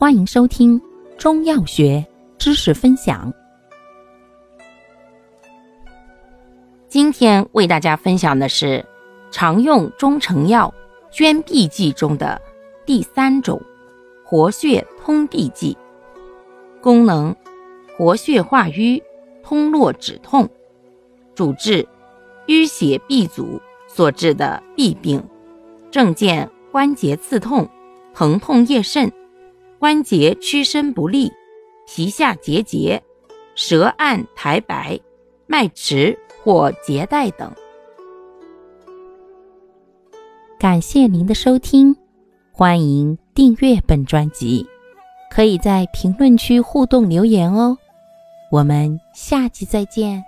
欢迎收听中药学知识分享。今天为大家分享的是常用中成药捐痹剂中的第三种活血通痹剂，功能活血化瘀、通络止痛，主治淤血闭阻所致的痹病，症见关节刺痛、疼痛夜甚。关节屈伸不利，皮下结节，舌暗苔白，脉迟或结带等。感谢您的收听，欢迎订阅本专辑，可以在评论区互动留言哦。我们下期再见。